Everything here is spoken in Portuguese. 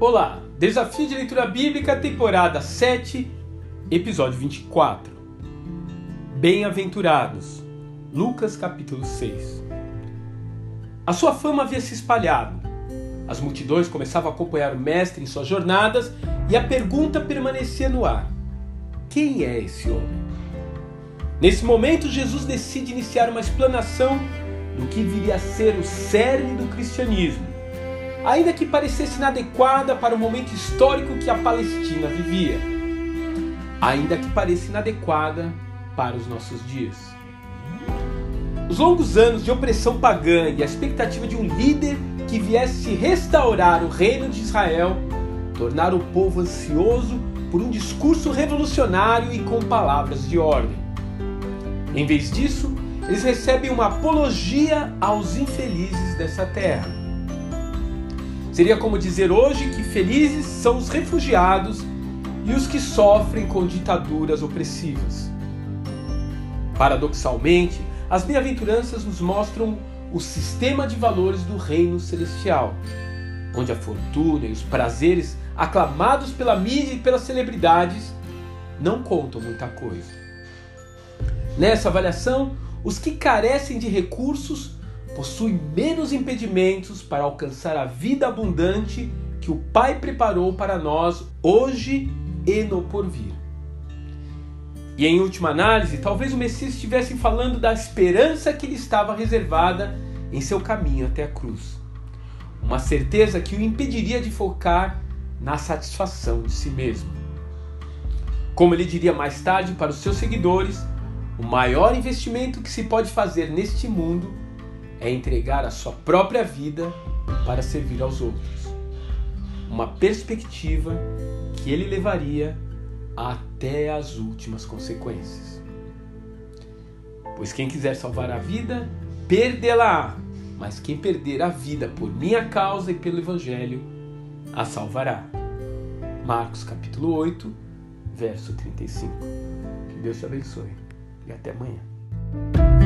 Olá, Desafio de Leitura Bíblica, temporada 7, episódio 24. Bem-aventurados, Lucas capítulo 6. A sua fama havia se espalhado. As multidões começavam a acompanhar o mestre em suas jornadas e a pergunta permanecia no ar: Quem é esse homem? Nesse momento, Jesus decide iniciar uma explanação do que viria a ser o cerne do cristianismo, ainda que parecesse inadequada para o momento histórico que a Palestina vivia, ainda que pareça inadequada para os nossos dias. Os longos anos de opressão pagã e a expectativa de um líder que viesse restaurar o reino de Israel tornaram o povo ansioso por um discurso revolucionário e com palavras de ordem. Em vez disso, eles recebem uma apologia aos infelizes dessa terra. Seria como dizer hoje que felizes são os refugiados e os que sofrem com ditaduras opressivas. Paradoxalmente, as bem-aventuranças nos mostram o sistema de valores do reino celestial, onde a fortuna e os prazeres aclamados pela mídia e pelas celebridades não contam muita coisa. Nessa avaliação, os que carecem de recursos possuem menos impedimentos para alcançar a vida abundante que o Pai preparou para nós hoje e no porvir. E em última análise, talvez o Messias estivesse falando da esperança que lhe estava reservada em seu caminho até a cruz. Uma certeza que o impediria de focar na satisfação de si mesmo. Como ele diria mais tarde para os seus seguidores, o maior investimento que se pode fazer neste mundo é entregar a sua própria vida para servir aos outros. Uma perspectiva que ele levaria até as últimas consequências. Pois quem quiser salvar a vida, perdê-la. Mas quem perder a vida por minha causa e pelo Evangelho, a salvará. Marcos capítulo 8, verso 35. Que Deus te abençoe e até amanhã.